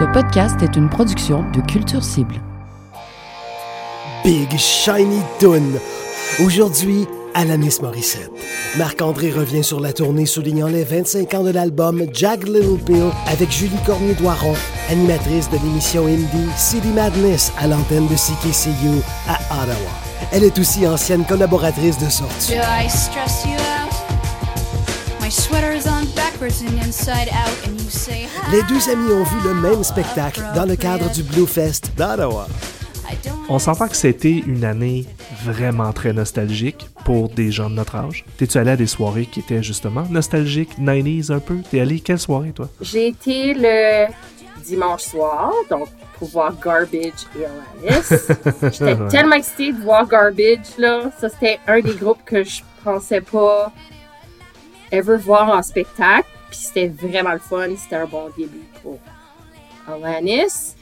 Ce podcast est une production de Culture Cible. Big Shiny Toon. Aujourd'hui, Alanis Morissette. Marc-André revient sur la tournée soulignant les 25 ans de l'album Jagged Little Pill avec Julie Cormier-Doiron, animatrice de l'émission indie City Madness à l'antenne de CKCU à Ottawa. Elle est aussi ancienne collaboratrice de sortie. Do I stress you out? My sweater's on Les deux amis ont vu le même spectacle dans le cadre du Blue Fest d'Ottawa. On s'entend que c'était une année vraiment très nostalgique pour des gens de notre âge. T'es-tu allé à des soirées qui étaient justement nostalgiques, 90s un peu? T'es allé quelle soirée, toi? J'ai été le dimanche soir, donc pour voir Garbage et Alanis. J'étais Ouais. tellement excitée de voir Garbage, là. Ça, c'était un des groupes que je pensais pas ever voir en spectacle. Puis c'était vraiment le fun. C'était un bon début pour Alanis.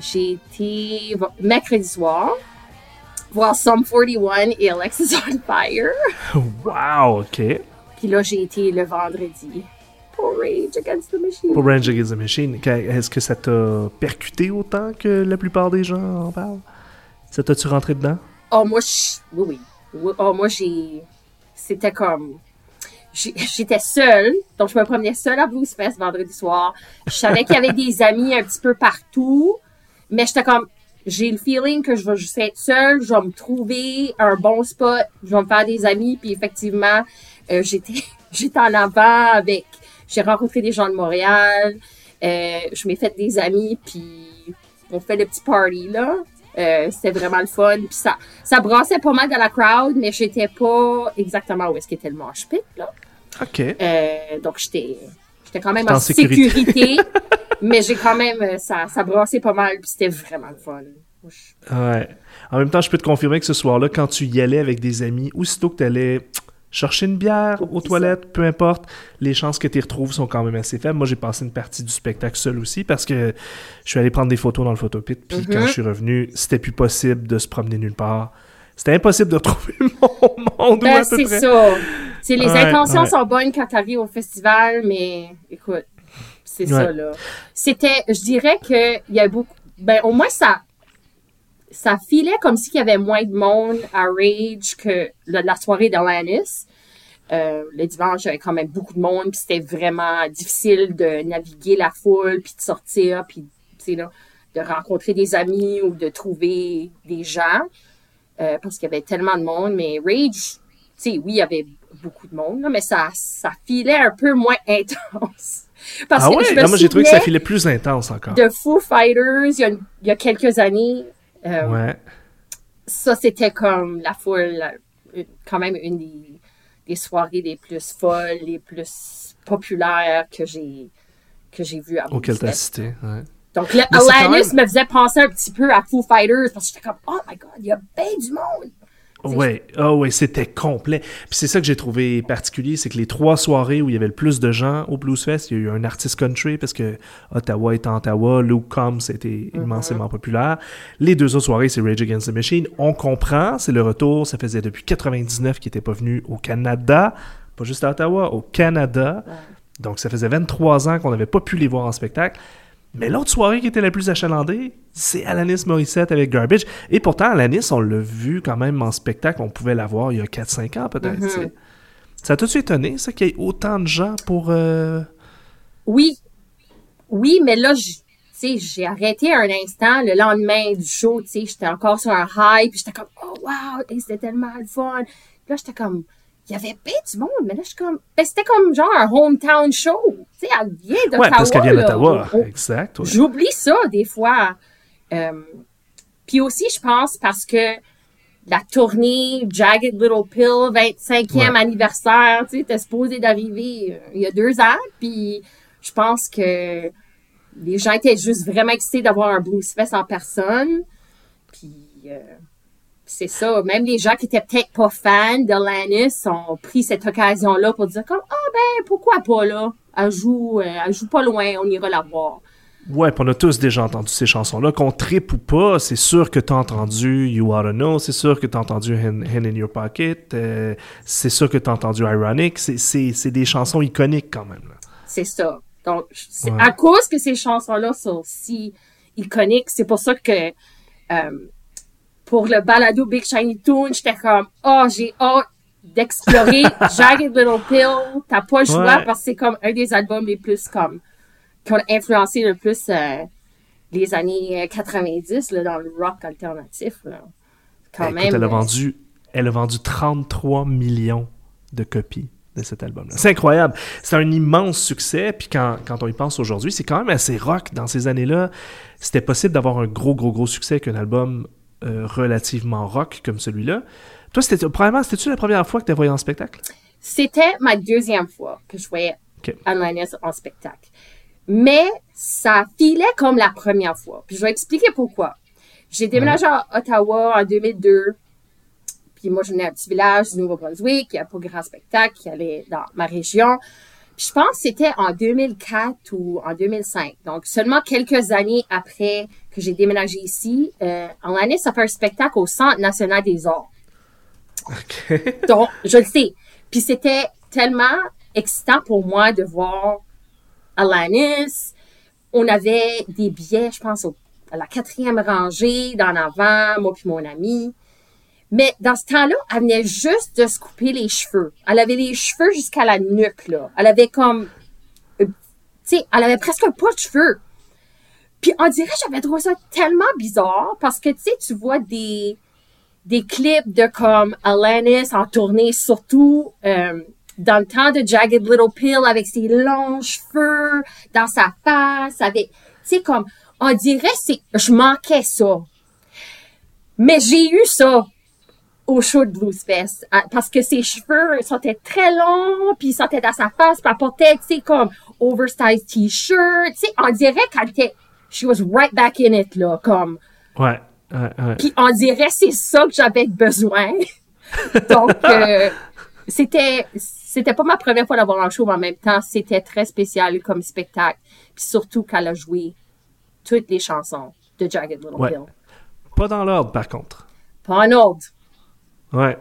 J'ai été mercredi soir voir Sum 41 et Alexis on Fire. Wow, OK. Puis là, j'ai été le vendredi pour Rage Against the Machine. Pour Rage Against the Machine, est-ce que ça t'a percuté autant que la plupart des gens en parlent? Ça t'a-tu rentré dedans? Oh, moi, je- oui, oui. Oui, Oh, moi, j'ai. C'était comme. J'étais seule, donc je me promenais seule à Blues Fest vendredi soir. Je savais qu'il y avait des amis un petit peu partout, mais j'étais comme. J'ai le feeling que je vais juste être seule, je vais me trouver un bon spot, je vais me faire des amis, puis effectivement, euh, j'étais j'étais en avant avec. J'ai rencontré des gens de Montréal, euh, je m'ai fait des amis, puis on fait le petit party, là. Euh, c'était vraiment le fun. Puis ça, ça brassait pas mal dans la crowd, mais j'étais pas exactement où est-ce qu'était le mosh pit, là. OK. Euh, donc j'étais, j'étais quand même en en sécurité. sécurité, mais j'ai quand même, euh, ça, ça brassait pas mal, puis c'était vraiment le fun. Ouais. En même temps, je peux te confirmer que ce soir-là, quand tu y allais avec des amis, aussitôt que tu allais chercher une bière aux toilettes, peu importe, les chances que tu retrouves sont quand même assez faibles. Moi, j'ai passé une partie du spectacle seul aussi parce que je suis allé prendre des photos dans le photopit, puis quand je suis revenu, c'était plus possible de se promener nulle part. C'était impossible de retrouver mon monde, Ben, c'est ça. C'est les Ouais, intentions ouais. sont bonnes quand t'arrives au festival, mais écoute, c'est ça là. C'était, je dirais que il y a beaucoup, ben au moins ça, ça filait comme s'il y avait moins de monde à Rage que le- la soirée d'Alanis. Euh, le dimanche, il y avait quand même beaucoup de monde, puis c'était vraiment difficile de naviguer la foule, puis de sortir, puis là, de rencontrer des amis ou de trouver des gens, euh, parce qu'il y avait tellement de monde. Mais Rage, tu sais, oui, il y avait beaucoup de monde, là, mais ça, ça filait un peu moins intense. Parce Ah que ouais? je me Non, moi, j'ai trouvé que ça filait plus intense encore. de Foo Fighters il y a, une- il y a quelques années. Euh, Ouais. Ça, c'était comme la foule, quand même une des, des soirées les plus folles, les plus populaires que j'ai que j'ai vues à Auquel Blues t'as Fest. cité. Ouais. Donc, le Alanis même- me faisait penser un petit peu à Foo Fighters parce que j'étais comme, oh my god, il y a bien du monde. Ouais, ah ouais, c'était complet. Puis c'est ça que j'ai trouvé particulier, c'est que les trois soirées où il y avait le plus de gens au Blues Fest, il y a eu un artiste country parce que Ottawa est en Ottawa, Luke Combs était immensément populaire. Les deux autres soirées, c'est Rage Against the Machine. On comprend, c'est le retour, ça faisait depuis 99 qu'il n'était pas venu au Canada, pas juste à Ottawa, au Canada. Donc ça faisait 23 ans qu'on n'avait pas pu les voir en spectacle. Mais l'autre soirée qui était la plus achalandée, c'est Alanis Morissette avec Garbage. Et pourtant, Alanis, on l'a vu quand même en spectacle. On pouvait la voir il y a 4-5 ans peut-être. tu sais. Ça t'a-tu étonné, ça, qu'il y ait autant de gens pour... euh, Oui, oui, mais là, j- tu sais, j'ai arrêté un instant le lendemain du show, tu sais, j'étais encore sur un high, puis j'étais comme, oh wow, c'était tellement le fun. Puis là, j'étais comme, il y avait bien du monde, mais là, je suis comme, ben, c'était comme genre un hometown show. Tu sais, elle vient d'Ottawa. Ouais, parce qu'elle vient d'Ottawa. On- on- Exact, ouais. J'oublie ça des fois. Euh, puis aussi, je pense parce que la tournée Jagged Little Pill, 25e Ouais. anniversaire, tu sais, était supposé d'arriver euh, il y a deux ans. Puis je pense que les gens étaient juste vraiment excités d'avoir un Blues Fest en personne. Puis euh, c'est ça. Même les gens qui étaient peut-être pas fans de Lannis ont pris cette occasion-là pour dire comme, ah ben, pourquoi pas là? Elle joue, euh, elle joue pas loin, on ira la voir. Ouais, puis on a tous déjà entendu ces chansons-là. Qu'on tripe ou pas, c'est sûr que t'as entendu You Oughta Know, c'est sûr que t'as entendu Hand, Hand in Your Pocket, euh, c'est sûr que t'as entendu Ironic. C'est- des chansons iconiques quand même. C'est ça. Donc, Ouais. à cause que ces chansons-là sont si iconiques, c'est pour ça que euh, pour le balado Big Shiny Toon, j'étais comme, oh, j'ai hâte d'explorer Jagged Little Pill. T'as pas le choix Ouais. parce que c'est comme un des albums les plus comme qui ont influencé le plus euh, les années euh, 90 là, dans le rock alternatif. Là. Quand Écoute, même. elle a euh, vendu, elle a vendu 33 millions de copies de cet album-là. C'est incroyable. C'est un immense succès. Puis quand, quand on y pense aujourd'hui, c'est quand même assez rock. Dans ces années-là, c'était possible d'avoir un gros, gros, gros succès avec un album euh, relativement rock comme celui-là. Toi, c'était probablement, c'était-tu la première fois que tu as voyé en spectacle? C'était ma deuxième fois que je voyais Ok. Alanis en spectacle. Mais ça filait comme la première fois. Puis je vais expliquer pourquoi. J'ai déménagé à Ottawa en 2002. Puis moi, je venais d'un petit village du Nouveau-Brunswick. Il n'y a pas grand spectacle qui allait dans ma région. Puis je pense que c'était en 2004 ou en 2005. Donc, seulement quelques années après que j'ai déménagé ici, euh, Alanis a fait un spectacle au Centre national des arts. OK. Donc, je le sais. Puis c'était tellement excitant pour moi de voir Alanis. On avait des billets, je pense, au- à la quatrième rangée, d'en avant, moi puis mon ami. Mais dans ce temps-là, elle venait juste de se couper les cheveux. Elle avait les cheveux jusqu'à la nuque, là. Elle avait comme... euh, Tu sais, elle avait presque pas de cheveux. Puis on dirait, j'avais trouvé ça tellement bizarre parce que, tu sais, tu vois des des clips de comme Alanis en tournée, surtout euh, dans le temps de Jagged Little Pill avec ses longs cheveux dans sa face, avec, tu sais, comme, on dirait, c'est, je manquais ça. Mais j'ai eu ça au show de Blues Fest parce que ses cheveux sentaient très longs, puis ils sentaient dans sa face, puis elle portait, tu sais, comme oversized t-shirt, tu sais, on dirait qu'elle était, she was right back in it, là, comme, Ouais. ouais, ouais. puis on dirait c'est ça que j'avais besoin. Donc euh, c'était c'était pas ma première fois d'avoir un show, mais en même temps c'était très spécial comme spectacle. Puis surtout qu'elle a joué toutes les chansons de Jagged Little Ouais. Pill. Pas dans l'ordre, par contre. Pas en ordre. Ouais.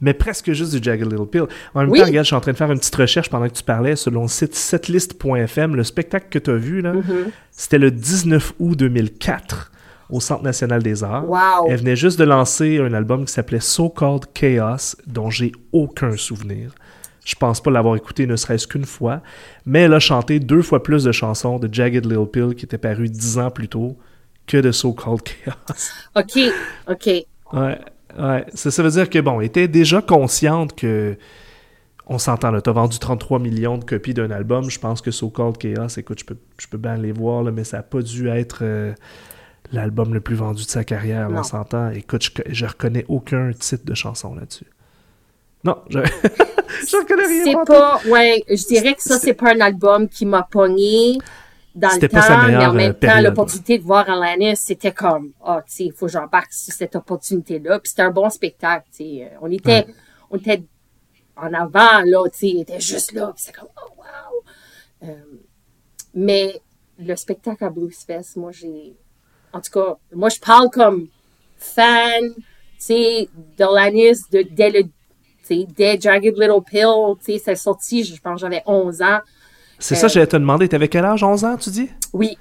Mais presque juste du Jagged Little Pill. En même Oui. temps, regarde, je suis en train de faire une petite recherche pendant que tu parlais. Selon le site setlist.fm, le spectacle que tu as vu, là, Mm-hmm. c'était le 19 août 2004 au Centre national des arts. Wow. Elle venait juste de lancer un album qui s'appelait So Called Chaos, dont j'ai aucun souvenir. Je pense pas l'avoir écouté ne serait-ce qu'une fois, mais elle a chanté deux fois plus de chansons de Jagged Little Pill qui était paru dix ans plus tôt que de So Called Chaos. OK. OK. Ouais, ouais. Ça, ça veut dire que, bon, était déjà consciente que. On s'entend, là. T'as vendu 33 millions de copies d'un album. Je pense que So Called Chaos, écoute, je peux, je peux bien aller voir, là, mais ça n'a pas dû être euh, l'album le plus vendu de sa carrière. là, on s'entend. Écoute, je, je reconnais aucun titre de chanson là-dessus. Non, je, je reconnais rien. C'est pas. pas ouais, je dirais que ça c'est pas un album qui m'a pogné dans le C'était temps, pas sa mais en même euh, temps l'opportunité de voir Alanis, c'était comme ah tu sais, il faut que j'embarque sur cette opportunité là, puis c'était un bon spectacle, tu sais, Euh, on était Ouais. on était en avant là, tu sais, il était juste là, puis c'est comme oh wow. Euh, mais le spectacle à Blues Fest, moi j'ai en tout cas, moi je parle comme fan, tu sais, d'Alanis de dès le tu sais, dès Jagged Little Pill, tu sais, c'est sorti, je pense j'avais 11 ans. C'est Euh, ça, j'allais te demander. T'avais quel âge 11 ans, tu dis? Oui,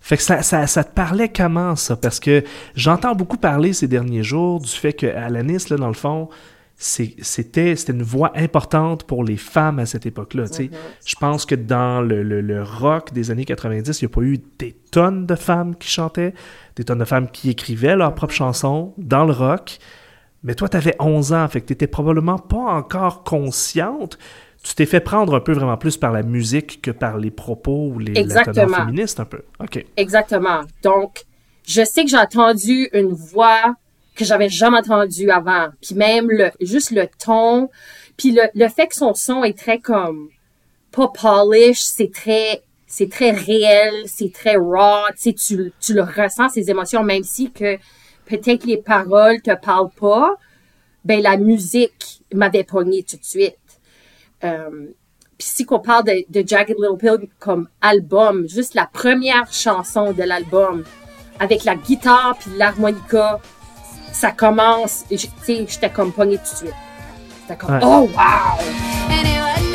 Fait que ça, ça, ça te parlait comment, ça? Parce que j'entends beaucoup parler ces derniers jours du fait que Alanis, là, dans le fond, c'était c'était une voix importante pour les femmes à cette époque-là. sais. Je pense que dans le, le- le rock des années 90, il n'y a pas eu des tonnes de femmes qui chantaient, des tonnes de femmes qui écrivaient leurs propres chansons dans le rock. Mais toi, tu avais 11 ans, fait que tu n'étais probablement pas encore consciente. Tu t'es fait prendre un peu vraiment plus par la musique que par les propos ou les Exactement. féministe un peu. OK. exactement. Donc, je sais que j'ai entendu une voix que j'avais jamais entendue avant. Puis même le, juste le ton, puis le, le fait que son son est très comme pas polish, c'est très c'est très réel, c'est très raw, tu tu, tu le ressens ces émotions même si que peut-être les paroles te parlent pas, ben la musique m'avait pogné tout de suite. Euh, puis si qu'on parle de, de Jagged Little Pill comme album, juste la première chanson de l'album, avec la guitare puis l'harmonica, ça commence, et je- tu sais, j'étais comme pognée tout de suite. J'étais comme, Ouais. oh wow!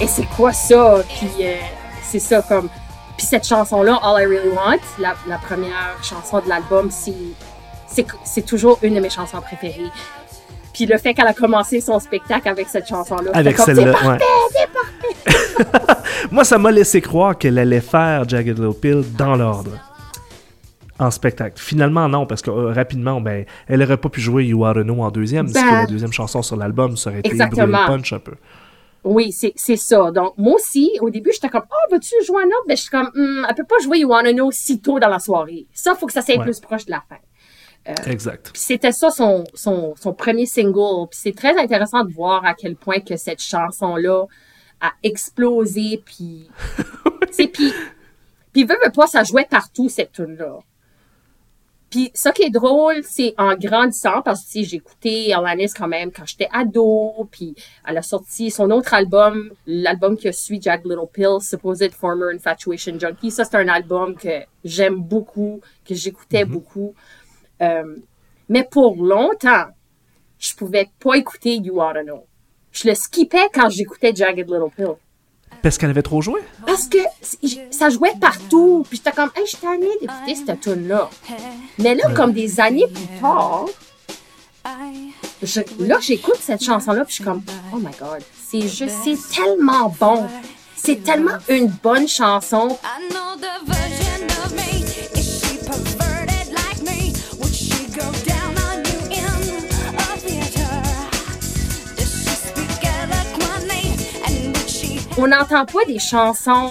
Et c'est quoi ça? Puis euh, c'est ça comme. Puis cette chanson-là, All I Really Want, la, la première chanson de l'album, c'est, toujours une de mes chansons préférées. Puis le fait qu'elle a commencé son spectacle avec cette chanson-là, Avec celle-là, c'est parfait, ouais. c'est parfait. Moi, ça m'a laissé croire qu'elle allait faire Jagged Little Pill dans l'ordre. En spectacle. Finalement, non, parce que euh, rapidement, ben, elle aurait pas pu jouer You Oughta Know en deuxième, parce que Ben, la deuxième chanson sur l'album, ça aurait été le punch un peu. Oui, c'est, c'est ça. Donc, moi aussi, au début, j'étais comme, oh, vas-tu jouer un autre? Mais je suis comme, Hmm, elle peut pas jouer You Wanna Know si tôt dans la soirée. Ça, faut que ça soit Ouais. plus proche de la fin. Exact. Puis c'était ça son, son, son premier single. Puis c'est très intéressant de voir à quel point que cette chanson-là a explosé. Puis, tu sais, puis, puis veut, veut pas, ça jouait partout, cette tune-là. Puis ça qui est drôle, c'est en grandissant, parce que j'écoutais Alanis quand même quand j'étais ado, puis elle a sorti son autre album, l'album qui a suivi Jack Little Pill, Supposed Former Infatuation Junkie. Ça, c'est un album que j'aime beaucoup, que j'écoutais beaucoup. Euh, mais pour longtemps, je pouvais pas écouter You Oughta Know. Je le skippais quand j'écoutais Jagged Little Pill. Parce qu'elle avait trop joué. Parce que ça jouait partout. Puis j'étais comme, hey, je suis tannée d'écouter cette tune-là. Mais là, comme des années plus tard, je- là, j'écoute cette chanson-là, puis je suis comme, oh my god, c'est juste, c'est tellement bon. C'est tellement une bonne chanson. I know the On n'entend pas des chansons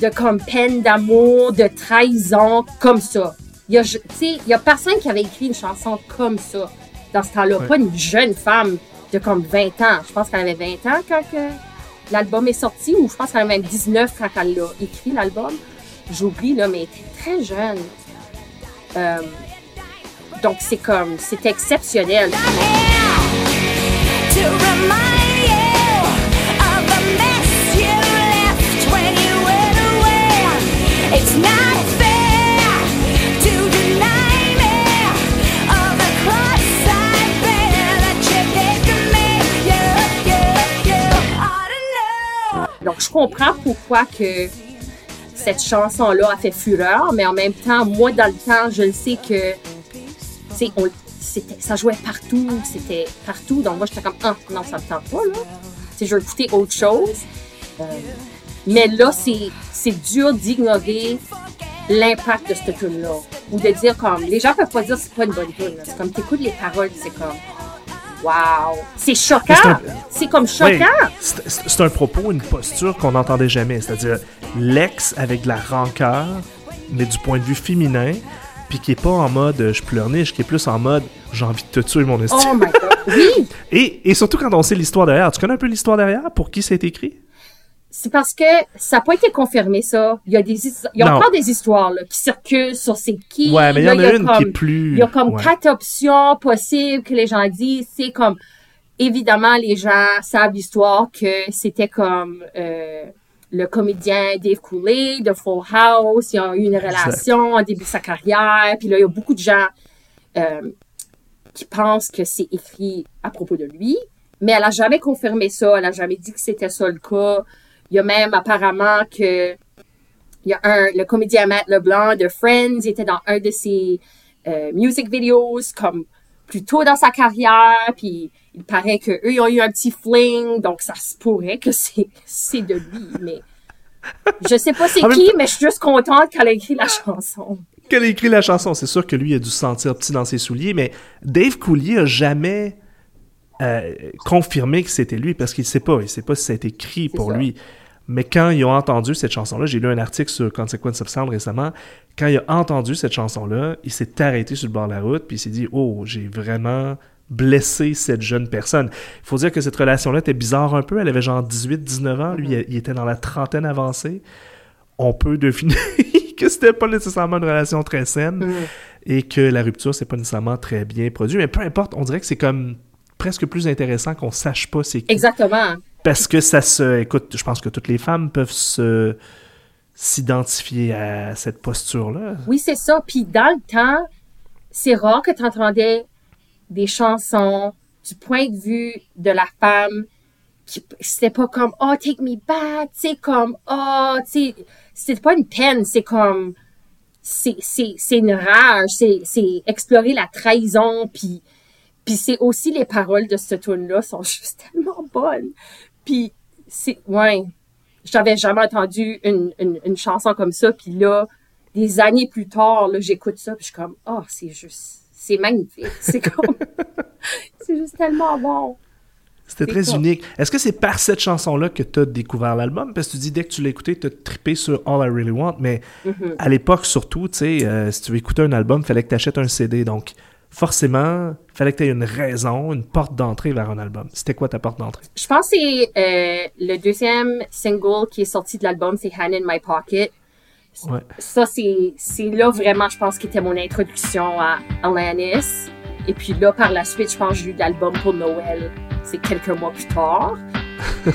de comme peine d'amour, de trahison, comme ça. Il y a, je- tu sais, il y a personne qui avait écrit une chanson comme ça dans ce temps-là. Ouais. Pas une jeune femme de comme 20 ans. Je pense qu'elle avait 20 ans quand que l'album est sorti, ou je pense qu'elle avait même 19 quand elle l'a écrit, l'album. J'oublie, là, mais elle était très jeune. Euh, donc, c'est comme, c'est exceptionnel. Donc, je comprends pourquoi que cette chanson-là a fait fureur, mais en même temps, moi, dans le temps, je le sais que, on- ça jouait partout, c'était partout. Donc, moi, j'étais comme, ah, non, ça me tente pas, là. Je veux écouter autre chose. Euh, mais là, c'est, dur d'ignorer l'impact de cette tune-là. Ou de dire comme, les gens peuvent pas dire que c'est pas une bonne tune. C'est comme, t'écoutes les paroles, c'est comme, wow. C'est choquant. C'est un- comme choquant. c'est un propos, une posture qu'on n'entendait jamais. C'est-à-dire l'ex avec de la rancœur, mais du point de vue féminin, puis qui est pas en mode euh, je pleurniche, qui est plus en mode j'ai envie de te tuer, mon esti. Oh my god. Oui. Et, et surtout quand on sait l'histoire derrière. Tu connais un peu l'histoire derrière? Pour qui c'est écrit? C'est parce que ça n'a pas été confirmé, ça. Il y a des histo- il y a Non. encore des histoires là, qui circulent sur c'est qui. Ouais, mais il y en a une qui comme- est plus. Il y a comme ouais. quatre options possibles que les gens disent. C'est comme, évidemment, les gens savent l'histoire que c'était comme euh, le comédien Dave Coulier de Full House. Ils ont eu une relation au début de sa carrière. Puis là, il y a beaucoup de gens euh, qui pensent que c'est écrit à propos de lui. Mais elle a jamais confirmé ça. Elle a jamais dit que c'était ça le cas. Il y a même apparemment que il y a un, le comédien Matt LeBlanc de Friends, il était dans un de ses euh, music videos, comme plus tôt dans sa carrière, puis il paraît que eux ils ont eu un petit fling, donc ça se pourrait que c'est de lui, mais je sais pas c'est qui, mais je suis juste contente qu'elle ait écrit la chanson. Qu'elle a écrit la chanson, c'est sûr que lui a dû se sentir petit dans ses souliers, mais Dave Coulier a jamais euh, confirmé que c'était lui parce qu'il sait pas, il sait pas si ça a été écrit C'est pour ça. lui. Mais quand ils ont entendu cette chanson-là, j'ai lu un article sur Consequence of Sound récemment, quand il a entendu cette chanson-là, il s'est arrêté sur le bord de la route, puis il s'est dit « Oh, j'ai vraiment blessé cette jeune personne. » Il faut dire que cette relation-là était bizarre un peu, elle avait genre 18-19 ans, lui, il était dans la trentaine avancée. On peut deviner que c'était pas nécessairement une relation très saine Mm. et que la rupture, c'est pas nécessairement très bien produit. Mais peu importe, on dirait que c'est comme presque plus intéressant qu'on sache pas c'est qui. Exactement. Parce que ça se. Écoute, je pense que toutes les femmes peuvent se s'identifier à cette posture-là. Oui, c'est ça. Puis dans le temps, c'est rare que tu entendais des chansons du point de vue de la femme c'était pas comme oh take me back, tu sais comme oh tu sais c'était pas une peine, c'est comme c'est c'est c'est une rage, c'est c'est explorer la trahison puis puis c'est aussi les paroles de ce tune là sont juste tellement bonnes. Puis c'est ouais, j'avais jamais entendu une, une une chanson comme ça puis là des années plus tard là j'écoute ça puis je suis comme oh c'est juste c'est magnifique, c'est comme c'est juste tellement bon. C'était très unique. Est-ce que c'est par cette chanson-là que tu as découvert l'album? Parce que tu dis, dès que tu l'as écouté, tu as trippé sur All I Really Want, mais Mm-hmm. à l'époque, surtout, tu sais, euh, si tu veux écouter un album, fallait que tu achètes un CD. Donc, forcément, fallait que tu aies une raison, une porte d'entrée vers un album. C'était quoi ta porte d'entrée? Je pense que c'est euh, le deuxième single qui est sorti de l'album, c'est Hand in My Pocket. Ouais. Ça, c'est c'est là vraiment, je pense, qui était mon introduction à Alanis. Et puis là, par la suite, je pense que j'ai eu l'album pour Noël. C'est quelques mois plus tard.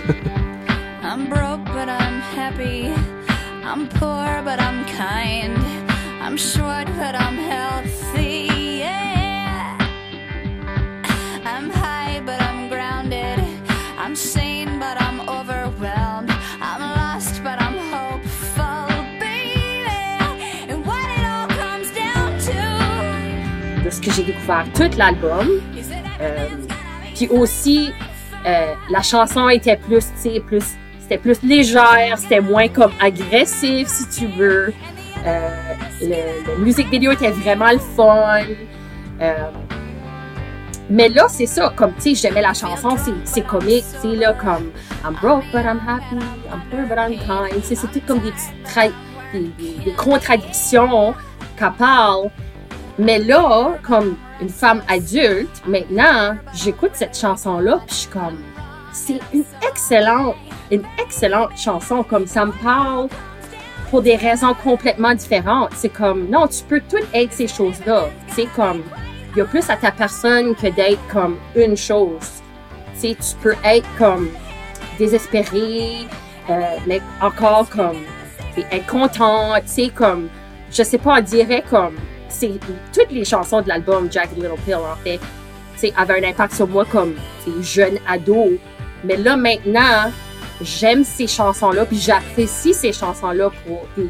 I'm broke, but I'm happy. I'm poor, but I'm kind. I'm short, but I'm healthy. J'ai découvert tout l'album. Euh, puis aussi, euh, la chanson était plus, tu sais, plus, c'était plus légère, c'était moins comme agressif, si tu veux. Euh, le, le music video était vraiment le fun. Euh, mais là, c'est ça, comme, tu sais, j'aimais la chanson, c'est, comique, tu sais, là, comme I'm broke but I'm happy, I'm poor but I'm kind. C'est tout comme des- des contradictions qu'elle parle. Mais là, comme une femme adulte, maintenant, j'écoute cette chanson-là, puis je suis comme, c'est une excellente, une excellente chanson, comme ça me parle pour des raisons complètement différentes. C'est comme, non, tu peux tout être ces choses-là. C'est comme, il y a plus à ta personne que d'être comme une chose. Tu tu peux être comme désespéré, euh, mais encore comme être content, tu sais, comme, je sais pas, on dirait comme, c'est toutes les chansons de l'album Jagged Little Pill, en fait, avaient un impact sur moi comme, jeune ado. Mais là, maintenant, j'aime ces chansons-là, puis j'apprécie ces chansons-là pour des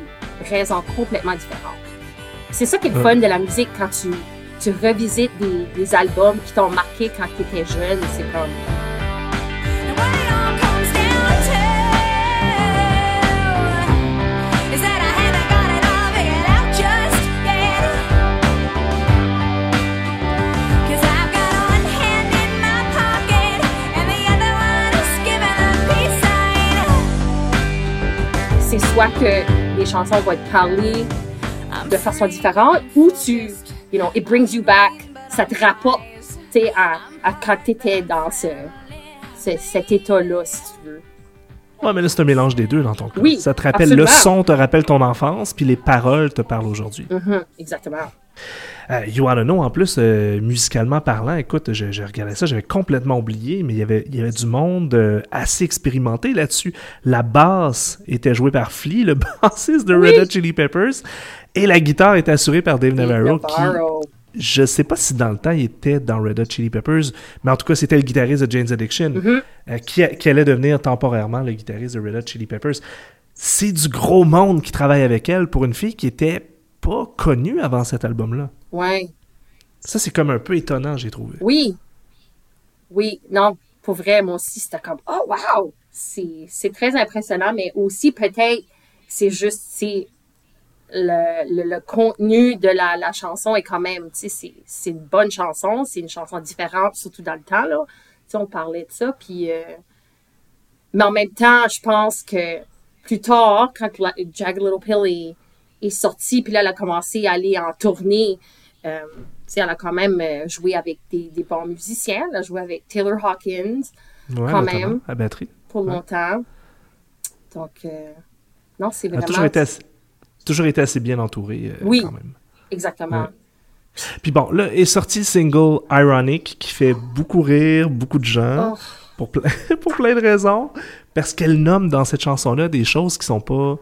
raisons complètement différentes. C'est ça qui est le fun de la musique quand tu, tu revisites des, des albums qui t'ont marqué quand tu étais jeune. C'est comme, soit que les chansons vont te parler de façon différente ou tu, you know, it brings you back, ça te rapporte, tu sais, à, à quand t'étais dans ce, ce- cet état-là, si tu veux. Ouais, mais là, c'est un mélange des deux dans ton cas. Oui, Ça te rappelle le son, te rappelle ton enfance, puis les paroles te parlent aujourd'hui. Mhm, exactement. Euh, you Wanna Know, en plus, euh, musicalement parlant, écoute, je, je regardais ça, j'avais complètement oublié, mais il y avait, il y avait du monde euh, assez expérimenté là-dessus. La basse était jouée par Flea, le bassiste de. Red Hot Chili Peppers, et la guitare était assurée par Dave Navarro, qui, je sais pas si dans le temps il était dans Red Hot Chili Peppers, mais en tout cas, c'était le guitariste de Jane's Addiction, Mm-hmm. euh, qui, qui allait devenir temporairement le guitariste de Red Hot Chili Peppers. C'est du gros monde qui travaille avec elle pour une fille qui était pas connue avant cet album-là. Ouais. Ça, c'est comme un peu étonnant, j'ai trouvé. Oui. Oui, non, pour vrai, moi aussi, c'était comme, oh, wow! C'est, très impressionnant, mais aussi, peut-être, c'est juste, c'est, le, le, le contenu de la, la chanson est quand même, tu sais, c'est, c'est une bonne chanson, c'est une chanson différente, surtout dans le temps, là. Tu sais, on parlait de ça, puis, euh, mais en même temps, je pense que plus tard, quand la, Jagged Little Pill est, est sorti, puis là, elle a commencé à aller en tournée, euh, elle a quand même euh, joué avec des, des bons musiciens. Elle a joué avec Taylor Hawkins Ouais, Quand même. À batterie. pour Ouais. longtemps. Donc, euh, non, c'est Elle a vraiment... toujours été assez, toujours été assez bien entourée, euh, Oui. quand même. Exactement. Ouais. Puis bon, là est sorti le single Ironic qui fait beaucoup rire beaucoup de gens Oh. pour, ple- pour plein de raisons parce qu'elle nomme dans cette chanson-là des choses qui sont pas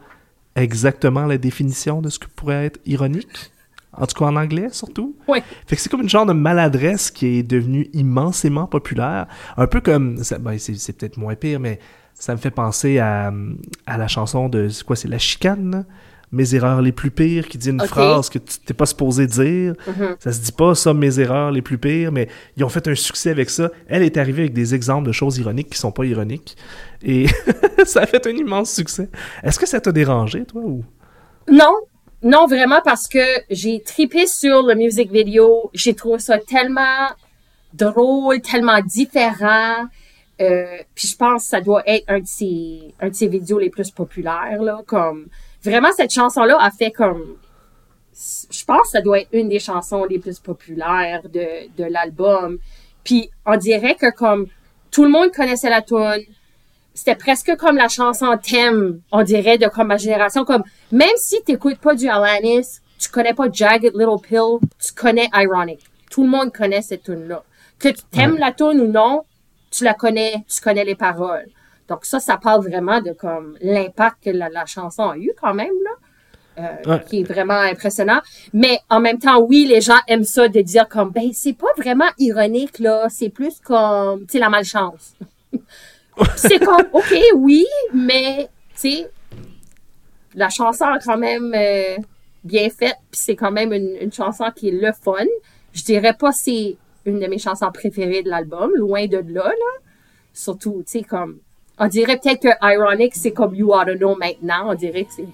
exactement la définition de ce que pourrait être ironique. En tout cas en anglais, surtout. Ouais. Fait que c'est comme une genre de maladresse qui est devenue immensément populaire. Un peu comme... ça- ben, c'est c'est peut-être moins pire, mais ça me fait penser à, à la chanson de... C'est quoi? C'est La Chicane, là? Mes erreurs les plus pires, qui dit une phrase que tu t'es pas supposé dire. Mhm. Ça se dit pas, ça, mes erreurs les plus pires, mais ils ont fait un succès avec ça. Elle est arrivée avec des exemples de choses ironiques qui sont pas ironiques. Et ça a fait un immense succès. Est-ce que ça t'a dérangé, toi, ou... Non, non, vraiment parce que j'ai tripé sur le music video. J'ai trouvé ça tellement drôle, tellement différent. Euh, puis je pense que ça doit être un de ses, un de ses vidéos les plus populaires, là. Comme, vraiment, cette chanson-là a fait comme, je pense que ça doit être une des chansons les plus populaires de, de l'album. Puis on dirait que comme, tout le monde connaissait la tune c'était presque comme la chanson thème, on dirait, de comme ma génération. Comme, même si t'écoutes pas du Alanis, tu connais pas Jagged Little Pill, tu connais Ironic. Tout le monde connaît cette tune-là. Que tu t'aimes la tune ou non, tu la connais, tu connais les paroles. Donc ça, ça parle vraiment de comme l'impact que la, la chanson a eu quand même, là. Euh, Ouais. qui est vraiment impressionnant. Mais en même temps, oui, les gens aiment ça de dire comme, ben, c'est pas vraiment ironique, là. C'est plus comme, tu sais, la malchance. c'est comme, OK, oui, mais, tu sais, la chanson est quand même euh, bien faite, puis c'est quand même une, une chanson qui est le fun. Je dirais pas c'est une de mes chansons préférées de l'album, loin de là, là. Surtout, tu sais, comme, on dirait peut-être que Ironic, c'est comme You Ought to Know maintenant. On dirait que c'est,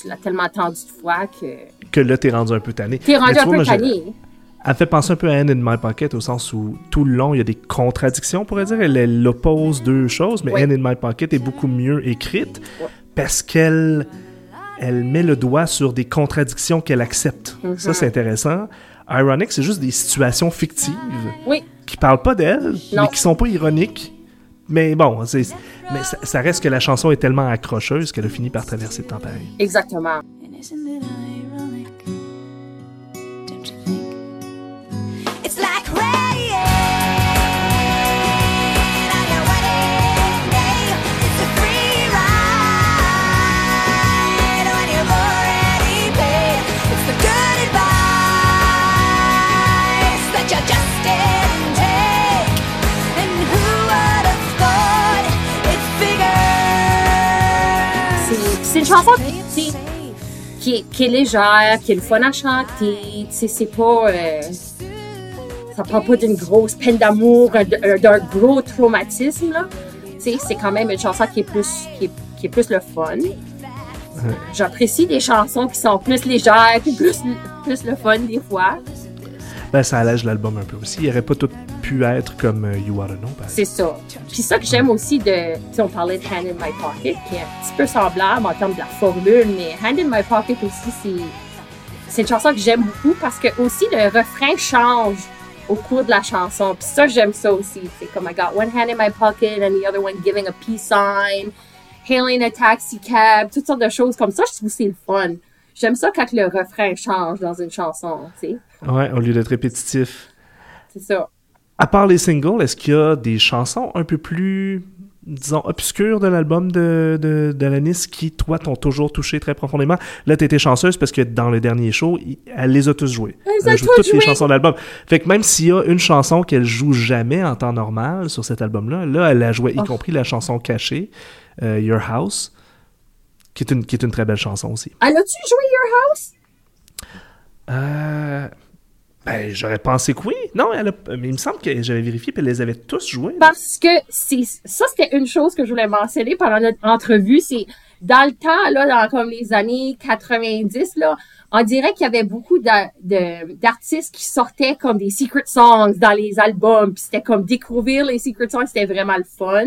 tu l'as tellement entendu de fois que Que là, t'es rendu un peu tanné. t'es rendu un vois, peu tanné. Elle fait penser un peu à Hand in My Pocket au sens où tout le long, il y a des contradictions, on pourrait dire. Elle, elle oppose deux choses, mais Ouais. Hand in My Pocket est beaucoup mieux écrite Ouais. parce qu'elle elle met le doigt sur des contradictions qu'elle accepte. Mhm. Ça, c'est intéressant. Ironic, c'est juste des situations fictives Oui, qui parlent pas d'elle, mais qui sont pas ironiques. Mais bon, c'est, mais ça, ça reste que la chanson est tellement accrocheuse qu'elle a fini par traverser le temps pareil. exactement. Qui est, qui est légère, qui est le fun à chanter. Tu sais, c'est pas. euh, ça parle pas d'une grosse peine d'amour, un- d'un d'un gros traumatisme, là. Tu sais, c'est quand même une chanson qui est plus, qui est, qui est plus le fun. J'apprécie des chansons qui sont plus légères, plus le fun des fois. Ben, ça allège l'album un peu aussi. Il aurait pas tout pu être comme euh, You Know, par exemple. C'est ça. Puis ça que j'aime aussi de, on parlait de Hand in My Pocket, qui est un petit peu semblable en termes de la formule, mais Hand in My Pocket aussi, c'est, c'est une chanson que j'aime beaucoup parce que aussi le refrain change au cours de la chanson. Puis ça, j'aime ça aussi. C'est comme I got one hand in my pocket and the other one giving a peace sign, hailing a taxi cab, toutes sortes de choses comme ça. Je trouve que c'est le fun. J'aime ça quand le refrain change dans une chanson, tu sais. Ouais, au lieu d'être répétitif. C'est ça. À part les singles, est-ce qu'il y a des chansons un peu plus, disons, obscures de l'album de, de, d'Alanis qui, toi, t'ont toujours touché très profondément? Là, t'étais chanceuse parce que dans le dernier show, elle les a tous jouées. Elle a joué toutes les chansons de l'album. Fait que même s'il y a une chanson qu'elle joue jamais en temps normal sur cet album-là, là, elle a joué, y Oh. compris la chanson cachée, euh, Your House, qui est, une, qui est une très belle chanson aussi. Elle a-tu joué Your House? Euh... Ben, j'aurais pensé que oui. Non, elle a... mais il me semble que j'avais vérifié puis elle les avait tous joués. Parce que c'est ça, c'était une chose que je voulais mentionner pendant notre entrevue. C'est dans le temps, là, dans comme les années 90, là, on dirait qu'il y avait beaucoup d'artistes qui sortaient comme des secret songs dans les albums. Puis c'était comme découvrir les secret songs, c'était vraiment le fun.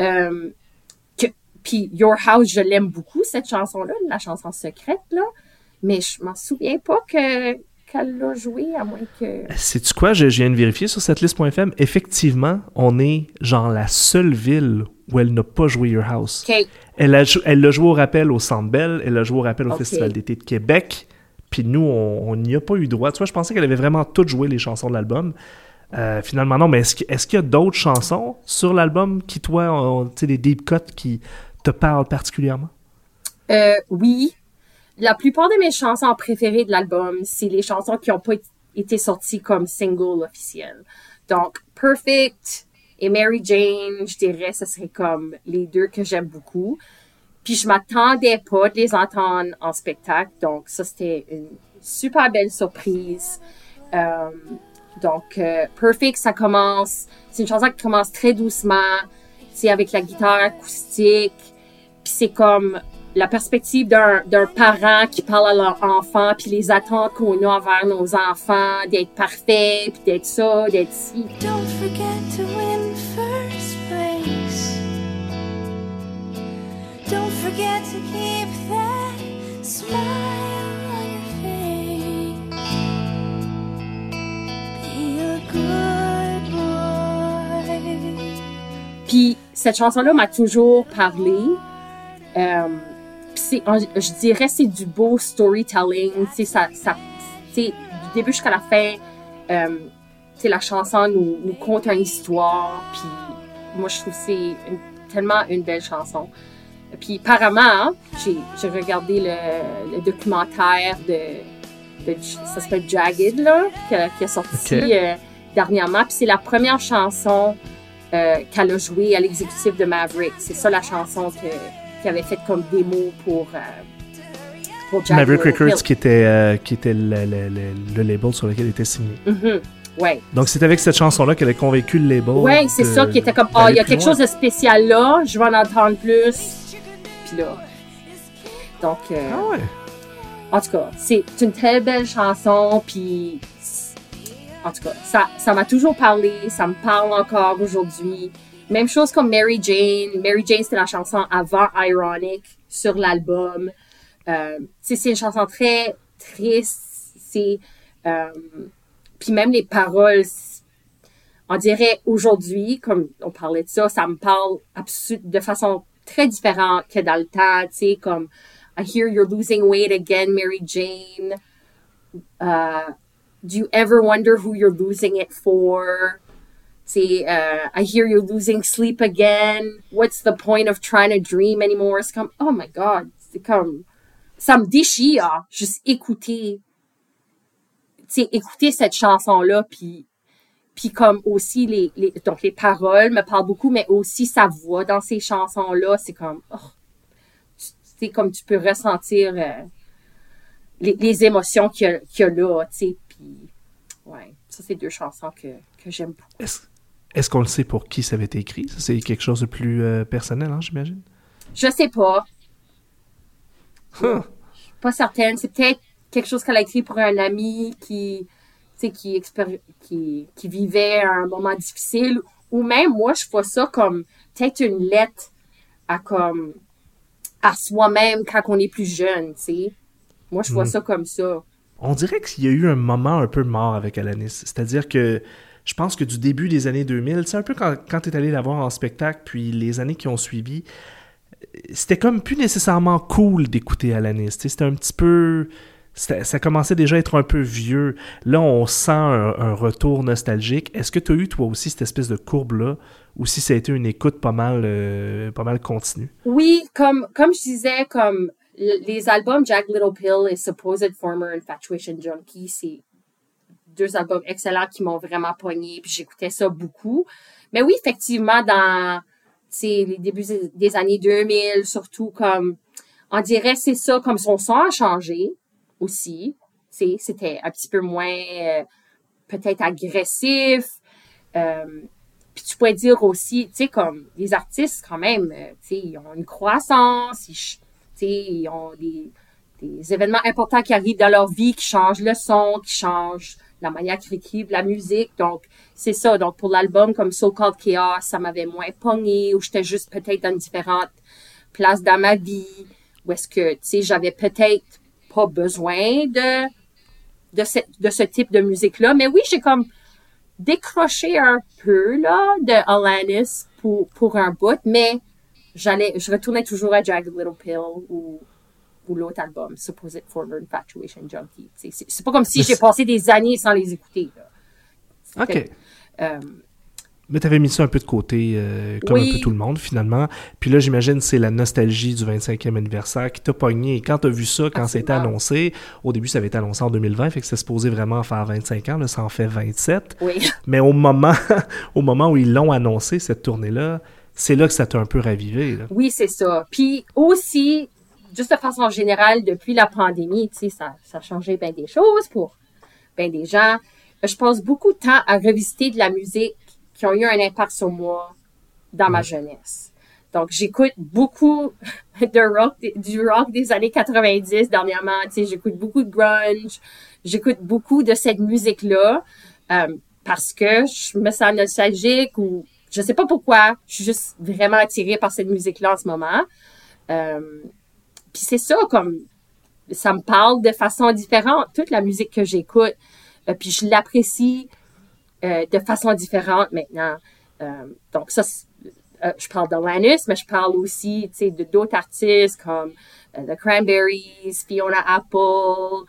Euh, puis Your House, je l'aime beaucoup, cette chanson-là, la chanson secrète, là. Mais je m'en souviens pas que qu'elle l'a joué, à moins que... Sais-tu quoi? Je, je viens de vérifier sur cette liste.fm. Effectivement, on est genre la seule ville où elle n'a pas joué Your House. OK. Elle a, jou- elle l'a joué au rappel au Centre Bell, elle l'a joué au rappel au. Festival d'été de Québec, puis nous, on n'y a pas eu droit. Tu vois, je pensais qu'elle avait vraiment toutes joué les chansons de l'album. Euh, finalement, non, mais est-ce qu'il y a d'autres chansons sur l'album qui, toi, ont, tu sais, des deep cuts qui te parlent particulièrement? Euh, oui. la plupart de mes chansons préférées de l'album, c'est les chansons qui ont pas été sorties comme single officiel. Donc, Perfect et Mary Jane, je dirais, ce serait comme les deux que j'aime beaucoup. Puis je m'attendais pas de les entendre en spectacle, donc ça c'était une super belle surprise. Euh, donc euh, Perfect, ça commence, c'est une chanson qui commence très doucement, c'est avec la guitare acoustique, puis c'est comme la perspective d'un parent qui parle à leur enfant, puis les attentes qu'on a envers nos enfants, d'être parfait, puis d'être ça, d'être ci. Don't forget to win first place. Don't forget to keep that smile on your face. Be a good boy. Puis cette chanson-là m'a toujours parlé. Euh, je dirais, c'est du beau storytelling. Ça, ça, du début jusqu'à la fin, euh, la chanson nous, nous conte une histoire. Puis moi, je trouve que c'est tellement une belle chanson. Puis apparemment, hein, j'ai, j'ai regardé le, le documentaire de, de ça s'appelle Jagged là, qui a, qui a sorti euh, dernièrement. Puis c'est la première chanson euh, qu'elle a joué à l'exécutif de Maverick. C'est ça la chanson que qu'il avait faite comme démo pour euh, pour Jack Maverick Records qui était, euh, qui était le, le- le- le label sur lequel il était signé. Mhm. Ouais. Donc c'est avec cette chanson-là qu'elle a convaincu le label. Ouais, c'est ça qui était comme ah, d'aller il y a quelque loin. chose de spécial là, je vais en entendre plus. Puis là. Donc euh, Ah ouais. En tout cas, c'est une très belle chanson, puis en tout cas, ça ça m'a toujours parlé, ça me parle encore aujourd'hui. Même chose comme Mary Jane. Mary Jane, c'était la chanson avant Ironic sur l'album. Euh, c'est une chanson très triste. C'est euh, puis même les paroles, on dirait aujourd'hui, comme on parlait de ça, ça me parle de façon très différente que dans le temps. Tu sais, comme I hear you're losing weight again, Mary Jane. Uh, do you ever wonder who you're losing it for? See, uh, I hear you're losing sleep again. What's the point of trying to dream anymore? C'est comme, oh my god, c'est comme, ça me déchire, juste écouter, tu sais, écouter cette chanson-là, puis, puis comme aussi les, les, donc les paroles me parlent beaucoup, mais aussi sa voix dans ces chansons-là, c'est comme, oh, c'est comme tu peux ressentir euh, les, les émotions qu'il y a, qu'il y a là, tu sais, puis ouais, ça c'est deux chansons que, que j'aime beaucoup. Est-ce qu'on le sait pour qui ça avait été écrit? C'est quelque chose de plus euh, personnel, hein, j'imagine? Je sais pas, Huh. pas certaine, c'est peut-être quelque chose qu'elle a écrit pour un ami qui, qui, expéri- qui, qui vivait un moment difficile, ou même moi je vois ça comme peut-être une lettre à comme à soi-même quand on est plus jeune, tu sais. Moi je vois Mhm. ça comme ça. On dirait qu'il y a eu un moment un peu mort avec Alanis. C'est-à-dire que je pense que du début des années 2000, c'est un peu quand, quand tu es allé la voir en spectacle, puis les années qui ont suivi, c'était comme plus nécessairement cool d'écouter Alanis. C'était un petit peu. Ça commençait déjà à être un peu vieux. Là, on sent un, retour nostalgique. Est-ce que tu as eu, toi aussi, cette espèce de courbe-là, ou si ça a été une écoute pas mal, euh, pas mal continue? Oui, comme, comme je disais, comme les albums Jack Little Pill et Supposed Former Infatuation Junkie, c'est deux albums excellents qui m'ont vraiment pogné, puis j'écoutais ça beaucoup. Mais oui, effectivement, dans les débuts des années 2000, surtout comme, on dirait c'est ça, comme son son a changé aussi. C'était un petit peu moins euh, peut-être agressif. Euh, puis tu pourrais dire aussi, tu sais, comme les artistes, quand même, euh, tu sais, ils ont une croissance, ils, ils ont des, des événements importants qui arrivent dans leur vie, qui changent le son, qui changent la manière écrivent la musique. Donc, c'est ça. Donc, pour l'album comme So Called Chaos, ça m'avait moins pogné, ou j'étais juste peut-être dans une différente place dans ma vie, où est-ce que, tu sais, j'avais peut-être pas besoin de, ce, type de musique-là. Mais oui, j'ai comme décroché un peu, là, de Alanis pour, pour un bout, mais j'allais, je retournais toujours à Jagged Little Pill ou, ou l'autre album, Supposed Former Infatuation Junkie. Tu C'est pas comme si j'ai passé des années sans les écouter, là. OK. Euh, mais t'avais mis ça un peu de côté, euh, comme Oui. un peu tout le monde, finalement. Puis là, j'imagine c'est la nostalgie du 25e anniversaire qui t'a pogné. Et quand t'as vu ça, quand c'était annoncé, au début, ça avait été annoncé en 2020, fait que c'est supposé vraiment faire 25 ans, là, ça en fait 27. Oui. Mais au moment, au moment où ils l'ont annoncé, cette tournée-là, c'est là que ça t'a un peu ravivé. là. Oui, c'est ça. Puis aussi, juste de façon générale, depuis la pandémie, tu sais, ça, ça a changé bien des choses pour bien des gens. Je passe beaucoup de temps à revisiter de la musique qui ont eu un impact sur moi dans ma jeunesse. Donc, j'écoute beaucoup de rock, du rock des années 90 dernièrement. Tu sais, j'écoute beaucoup de grunge. J'écoute beaucoup de cette musique-là euh, parce que je me sens nostalgique ou je sais pas pourquoi. Je suis juste vraiment attirée par cette musique-là en ce moment. Euh, puis c'est ça, comme ça me parle de façon différente. Toute la musique que j'écoute, euh, puis je l'apprécie euh, de façon différente maintenant. Euh, donc ça, je parle d'Alanis, mais je parle aussi, tu sais, de d'autres artistes comme The Cranberries, Fiona Apple.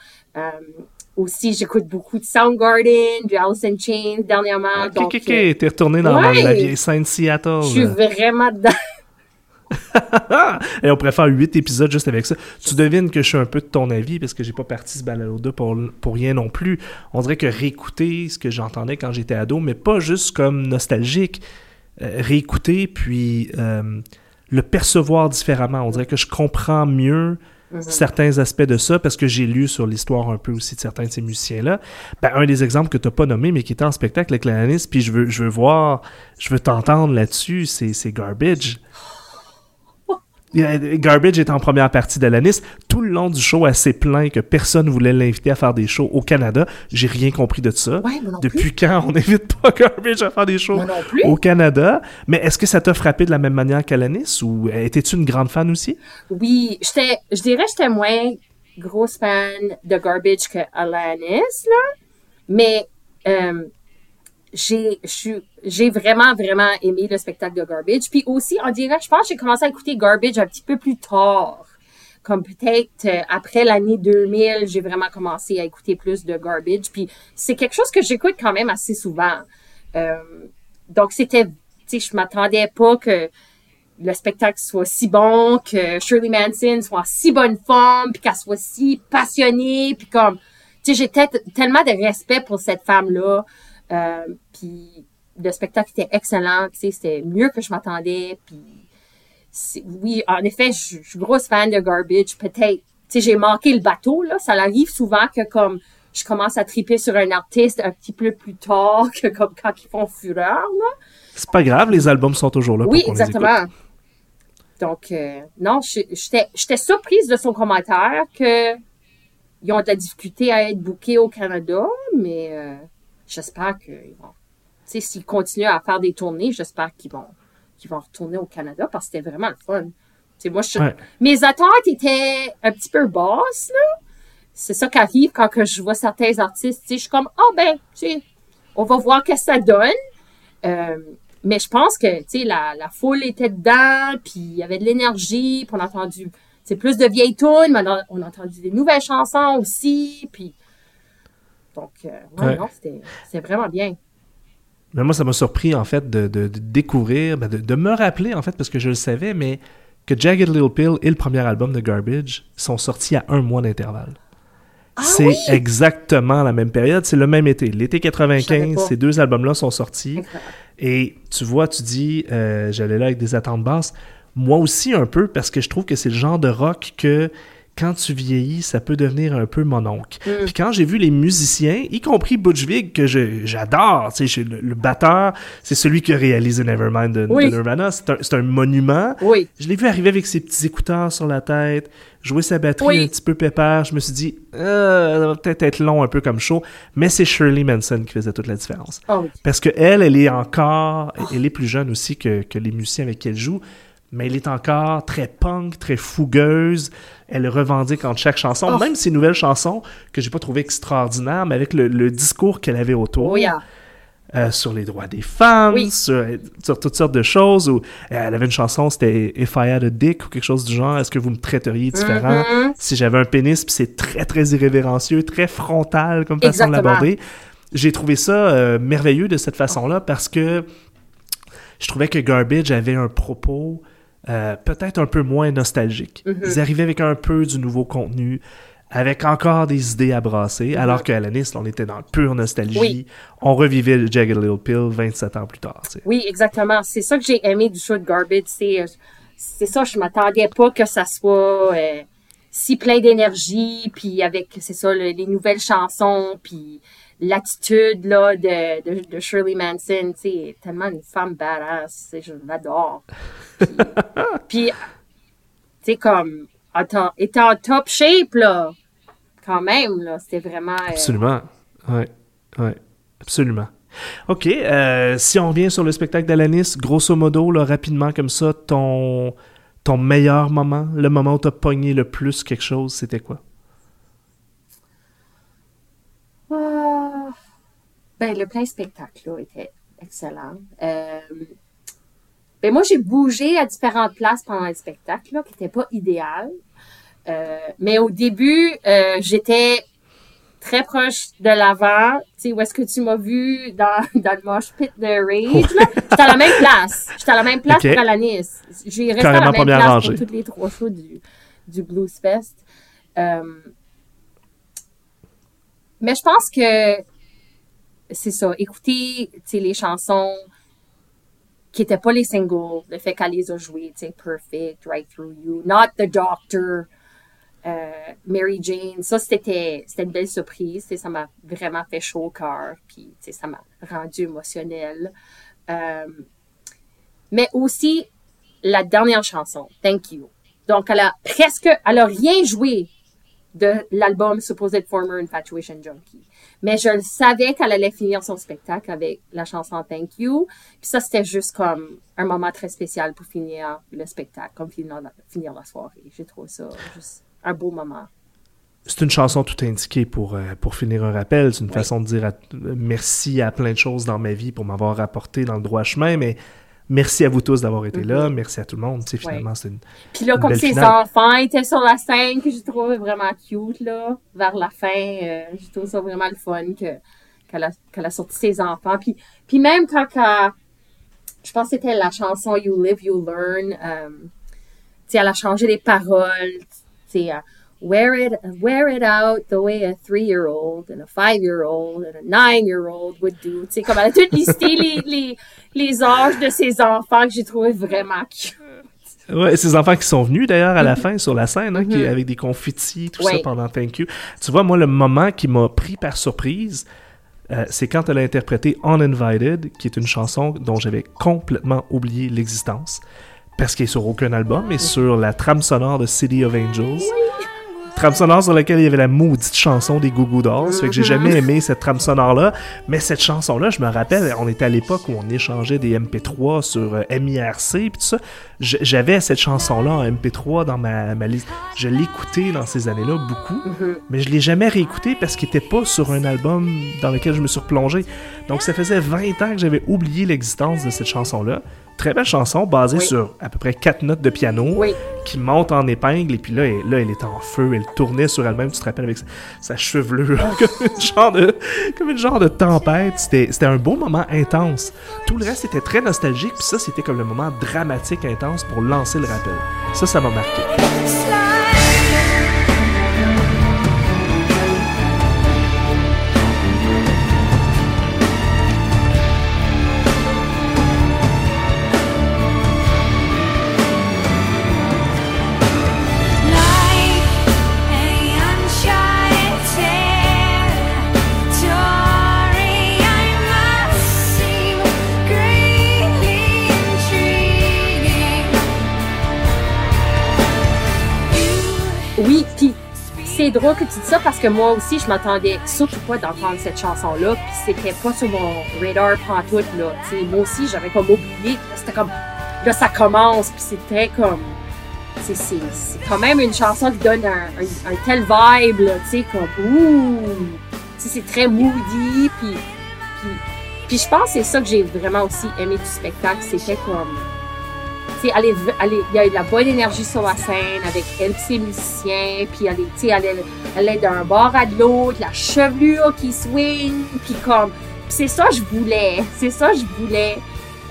aussi, j'écoute beaucoup de Soundgarden, du Alice in Chains dernièrement. Ok, donc, ok, ok, t'es retourné dans ouais. la vieille scène Seattle. je suis vraiment dedans. Et on pourrait faire huit épisodes juste avec ça. Tu devines que je suis un peu de ton avis parce que j'ai pas parti ce balado pour, pour rien non plus. On dirait que réécouter ce que j'entendais quand j'étais ado, mais pas juste comme nostalgique, euh, réécouter puis euh, le percevoir différemment. On dirait que je comprends mieux certains aspects de ça parce que j'ai lu sur l'histoire un peu aussi de certains de ces musiciens-là. Ben, un des exemples que tu n'as pas nommé, mais qui était en spectacle avec Alanis, puis je veux, je veux voir, je veux t'entendre là-dessus, c'est c'est Garbage. Euh, Garbage est en première partie d'Alanis. Tout le long du show, elle s'est plaint que personne voulait l'inviter à faire des shows au Canada. J'ai rien compris de ça. Ouais, non Depuis quand on n'invite pas Garbage à faire des shows non au Canada? Mais est-ce que ça t'a frappé de la même manière qu'Alanis ou euh, étais-tu une grande fan aussi? Oui, j'étais, je dirais que j'étais moins grosse fan de Garbage que Alanis, là. Mais, euh, j'ai, vraiment, vraiment aimé le spectacle de Garbage. Puis aussi, on dirait, je pense que j'ai commencé à écouter Garbage un petit peu plus tard. Comme peut-être euh, après l'année 2000, j'ai vraiment commencé à écouter plus de Garbage. Puis c'est quelque chose que j'écoute quand même assez souvent. Euh, donc c'était, tu sais, je m'attendais pas que le spectacle soit si bon, que Shirley Manson soit en si bonne forme, puis qu'elle soit si passionnée, puis comme, tu sais, j'ai tel- tellement de respect pour cette femme-là, euh, puis le spectacle était excellent, tu sais, c'était mieux que je m'attendais, puis oui, en effet, je je suis grosse fan de Garbage, peut-être, tu sais, j'ai manqué le bateau, là, ça arrive souvent que comme, je commence à triper sur un artiste un petit peu plus tard que comme quand ils font fureur, là. C'est pas grave, les albums sont toujours là. Oui, pour les exactement. Donc, euh, non, j'étais surprise de son commentaire que ils ont de la difficulté à être bookés au Canada, mais euh, j'espère qu'ils vont. Tu sais, s'ils continuent à faire des tournées, j'espère qu'ils vont qu'ils vont retourner au Canada parce que c'était vraiment le fun. Tu sais, moi, je, Ouais. mes attentes étaient un petit peu basses, là. C'est ça qui arrive quand que je vois certains artistes. Tu sais, je suis comme, ah ben, tu sais, on va voir qu'est-ce que ça donne. Euh, mais je pense que, tu sais, la, la foule était dedans, puis il y avait de l'énergie, puis on a entendu, c'est plus de vieilles tunes, mais on a, on a entendu des nouvelles chansons aussi, puis... Donc, euh, ouais, Ouais. non, c'était vraiment bien. Mais moi, ça m'a surpris, en fait, de, de- de découvrir, ben, de, de me rappeler, en fait, parce que je le savais, mais que Jagged Little Pill et le premier album de Garbage sont sortis à un mois d'intervalle. c'est Ah oui? exactement la même période, c'est le même été. L'été Je savais 95, pas. ces deux albums-là sont sortis. Et tu vois, tu dis, euh, j'allais là avec des attentes basses. Moi aussi, un peu, parce que je trouve que c'est le genre de rock que quand tu vieillis, ça peut devenir un peu mon oncle. Mm. Puis quand j'ai vu les musiciens, y compris Butch Vig, que j'adore, tu sais, le, le batteur, c'est celui qui a réalisé Nevermind de. Nirvana, c'est un, monument. Oui. Je l'ai vu arriver avec ses petits écouteurs sur la tête, jouer sa batterie Oui. un petit peu pépère. Je me suis dit, euh, ça va peut-être être long un peu comme show, mais c'est Shirley Manson qui faisait toute la différence. Ah. Parce que elle, elle est encore, elle est plus jeune aussi que, que les musiciens avec qui elle joue, mais elle est encore très punk, très fougueuse. Elle revendique entre chaque chanson, Oh. même ses nouvelles chansons que j'ai pas trouvées extraordinaires, mais avec le, le discours qu'elle avait autour Oh, yeah. euh, sur les droits des femmes, Oui. sur, sur toutes sortes de choses. Où, euh, elle avait une chanson, c'était If I Had a Dick ou quelque chose du genre. Est-ce que vous me traiteriez différent? Mhm. si j'avais un pénis? Puis c'est très, très irrévérencieux, très frontal comme façon de Exactement. l'aborder. J'ai trouvé ça euh, merveilleux de cette façon-là parce que je trouvais que Garbage avait un propos euh, peut-être un peu moins nostalgique. Mhm. Ils arrivaient avec un peu du nouveau contenu, avec encore des idées à brasser, alors qu'à Alanis, là, on était dans pure nostalgie. Mhm. Oui. On revivait le Jagged Little Pill 27 ans plus tard. tu sais. Oui, exactement. C'est ça que j'ai aimé du show de Garbage. C'est, euh, c'est ça, je m'attendais pas que ça soit euh, si plein d'énergie, puis avec, c'est ça, le- les nouvelles chansons, puis l'attitude là de, de, de Shirley Manson, tu sais, tellement une femme badass, je l'adore. Puis, tu sais, comme, était en top shape, là, quand même, là, c'était vraiment... euh, Absolument. Ouais, ouais, absolument. OK, euh, si on revient sur le spectacle d'Alanis, grosso modo, là, rapidement comme ça, ton, ton meilleur moment, le moment où t'as pogné le plus quelque chose, c'était quoi? Ah, ben, le plein spectacle là, était excellent. Euh, ben, moi, j'ai bougé à différentes places pendant le spectacle, là, qui n'était pas idéal. Euh, mais au début, euh, j'étais très proche de l'avant. Tu sais, où est-ce que tu m'as vu dans, dans le mosh pit de Rage? J'étais à la même place. J'étais à la même place Ok. pour Alanis. J'ai resté à la même place rangée. pour toutes les trois shows du, du Blues Fest. Mais je pense que c'est ça. Écouter les chansons qui étaient pas les singles, le fait qu'elle les a jouées, Perfect, Right Through You, Not the Doctor, euh, Mary Jane, ça c'était une belle surprise, ça m'a vraiment fait chaud au cœur, puis ça m'a rendu émotionnelle. Euh, mais aussi la dernière chanson, Thank You. Donc elle a presque, elle a rien joué de l'album Supposed Former Infatuation Junkie. Mais je le savais qu'elle allait finir son spectacle avec la chanson Thank You. Puis ça, c'était juste comme un moment très spécial pour finir le spectacle, comme finir la, finir la soirée. J'ai trouvé ça juste un beau moment. C'est une chanson tout indiquée pour, euh, pour finir un rappel. C'est une Oui. façon de dire à- merci à plein de choses dans ma vie pour m'avoir rapporté dans le droit chemin, mais merci à vous tous d'avoir été là. Merci à tout le monde. Tu sais, finalement, c'est une... Puis là, Une comme ses enfants étaient sur la scène, que j'ai trouvé vraiment cute, là, vers la fin, euh, j'ai trouvé ça vraiment le fun que, qu'elle a, a sorti ses enfants. Puis, puis même quand, qu'elle- je pense que c'était la chanson You Live, You Learn, euh, tu sais, elle a changé les paroles, tu sais, Wear it, wear it out the way a three-year-old and a five-year-old and a nine-year-old would do. Tu sais, comme elle a tout listé les, les, les âges de ses enfants que j'ai trouvé vraiment cute. Ouais, ces enfants qui sont venus d'ailleurs à la fin sur la scène, hein, qui- Mhm. avec des confettis, tout Ouais. ça pendant Thank You. Tu vois, moi, le moment qui m'a pris par surprise, euh, c'est quand elle a interprété Uninvited, qui est une chanson dont j'avais complètement oublié l'existence. Parce qu'elle est sur aucun album, mais sur la trame sonore de City of Angels. Trame sonore sur laquelle il y avait la maudite chanson des Goo Goo Dolls. Fait que j'ai jamais aimé cette trame sonore-là. Mais cette chanson-là, je me rappelle, on était à l'époque où on échangeait des MP3 sur euh, MIRC pis tout ça. J'avais cette chanson-là en MP3 dans ma, ma liste. Je l'écoutais dans ces années-là beaucoup, mais je l'ai jamais réécouté parce qu'il était pas sur un album dans lequel je me suis replongé. Donc ça faisait 20 ans que j'avais oublié l'existence de cette chanson-là. Très belle chanson basée Oui. sur à peu près quatre notes de piano Oui. qui monte en épingle et puis là, elle, là, elle était en feu, elle tournait sur elle-même, tu te rappelles, avec sa, sa chevelure, comme une genre de, comme une genre de tempête. C'était, c'était un beau moment intense. Tout le reste était très nostalgique, puis ça, c'était comme le moment dramatique intense pour lancer le rappel. Ça, ça m'a marqué. Drôle que tu dis ça parce que moi aussi, je m'attendais surtout pas d'entendre cette chanson-là, puis c'était pas sur mon radar pantoute, là. Tu sais, moi aussi, j'avais comme oublié. C'était comme, là, ça commence, puis c'est très comme, c'est, c'est, c'est quand même une chanson qui donne un, tel vibe, là, tu sais, comme, ouh, c'est très moody, puis, puis, je pense que c'est ça que j'ai vraiment aussi aimé du spectacle, c'était comme, sais, elle est- il y a de la bonne énergie sur la scène avec elle ses musiciens, puis elle est, tu sais, elle est, elle est d'un bord à de l'autre, la chevelure qui swing, puis comme, c'est ça que je voulais, c'est ça que je voulais.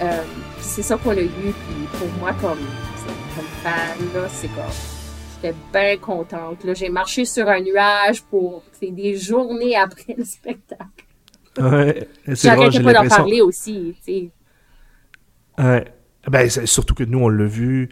Euh, c'est ça qu'on a eu. Puis pour moi, comme, comme fan, là, c'est comme. J'étais bien contente. Là, j'ai marché sur un nuage pour des journées après le spectacle. Ouais. C'est J'arrêtais pas d'en parler aussi. tu sais. Ouais. Ben, surtout que nous, on l'a vu